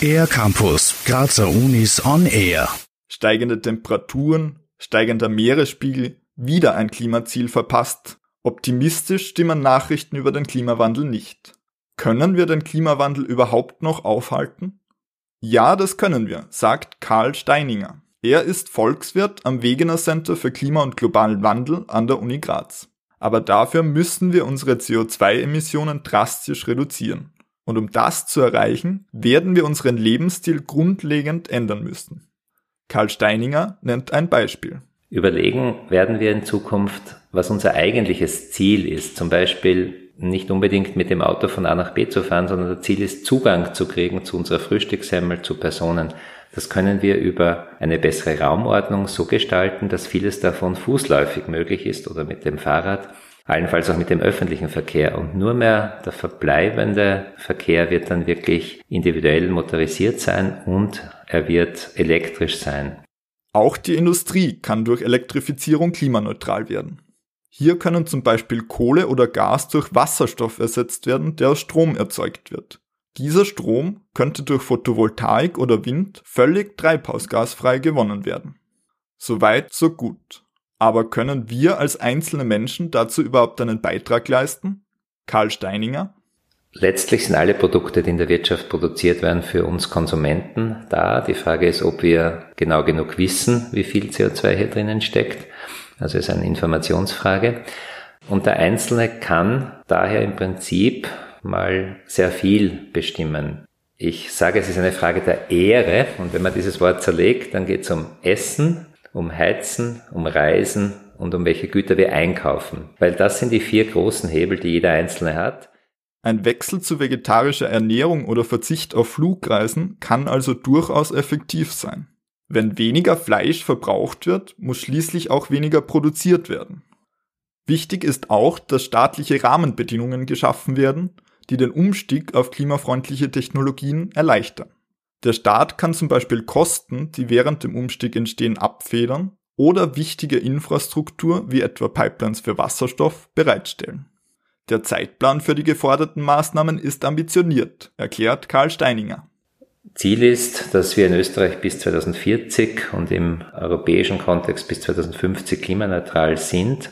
Air Campus, Grazer Unis on Air. Steigende Temperaturen, steigender Meeresspiegel, wieder ein Klimaziel verpasst. Optimistisch stimmen Nachrichten über den Klimawandel nicht. Können wir den Klimawandel überhaupt noch aufhalten? Ja, das können wir, sagt Karl Steininger. Er ist Volkswirt am Wegener Center für Klima und globalen Wandel an der Uni Graz. Aber dafür müssen wir unsere CO2-Emissionen drastisch reduzieren. Und um das zu erreichen, werden wir unseren Lebensstil grundlegend ändern müssen. Karl Steininger nennt ein Beispiel. Überlegen werden wir in Zukunft, was unser eigentliches Ziel ist. Zum Beispiel nicht unbedingt mit dem Auto von A nach B zu fahren, sondern das Ziel ist, Zugang zu kriegen zu unserer Frühstückssemmel, zu Personen. Das können wir über eine bessere Raumordnung so gestalten, dass vieles davon fußläufig möglich ist oder mit dem Fahrrad allenfalls auch mit dem öffentlichen Verkehr. Und nur mehr der verbleibende Verkehr wird dann wirklich individuell motorisiert sein und er wird elektrisch sein. Auch die Industrie kann durch Elektrifizierung klimaneutral werden. Hier können zum Beispiel Kohle oder Gas durch Wasserstoff ersetzt werden, der aus Strom erzeugt wird. Dieser Strom könnte durch Photovoltaik oder Wind völlig treibhausgasfrei gewonnen werden. Soweit, so gut. Aber können wir als einzelne Menschen dazu überhaupt einen Beitrag leisten? Karl Steininger? Letztlich sind alle Produkte, die in der Wirtschaft produziert werden, für uns Konsumenten da. Die Frage ist, ob wir genau genug wissen, wie viel CO2 hier drinnen steckt. Also ist eine Informationsfrage. Und der Einzelne kann daher im Prinzip mal sehr viel bestimmen. Ich sage, es ist eine Frage der Ehre. Und wenn man dieses Wort zerlegt, dann geht es um Essen, um Heizen, um Reisen und um welche Güter wir einkaufen. Weil das sind die vier großen Hebel, die jeder Einzelne hat. Ein Wechsel zu vegetarischer Ernährung oder Verzicht auf Flugreisen kann also durchaus effektiv sein. Wenn weniger Fleisch verbraucht wird, muss schließlich auch weniger produziert werden. Wichtig ist auch, dass staatliche Rahmenbedingungen geschaffen werden, die den Umstieg auf klimafreundliche Technologien erleichtern. Der Staat kann zum Beispiel Kosten, die während dem Umstieg entstehen, abfedern oder wichtige Infrastruktur wie etwa Pipelines für Wasserstoff bereitstellen. Der Zeitplan für die geforderten Maßnahmen ist ambitioniert, erklärt Karl Steininger. Ziel ist, dass wir in Österreich bis 2040 und im europäischen Kontext bis 2050 klimaneutral sind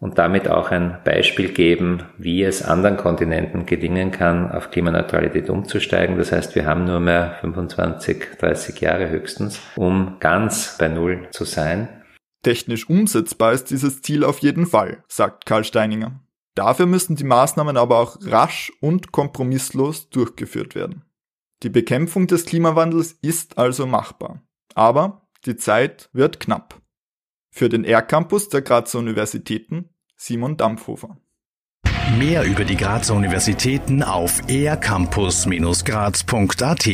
und damit auch ein Beispiel geben, wie es anderen Kontinenten gelingen kann, auf Klimaneutralität umzusteigen. Das heißt, wir haben nur mehr 25, 30 Jahre höchstens, um ganz bei Null zu sein. Technisch umsetzbar ist dieses Ziel auf jeden Fall, sagt Karl Steininger. Dafür müssen die Maßnahmen aber auch rasch und kompromisslos durchgeführt werden. Die Bekämpfung des Klimawandels ist also machbar. Aber die Zeit wird knapp. Für den R-Campus der Grazer Universitäten Simon Dampfhofer. Mehr über die Grazer Universitäten auf ercampus-graz.at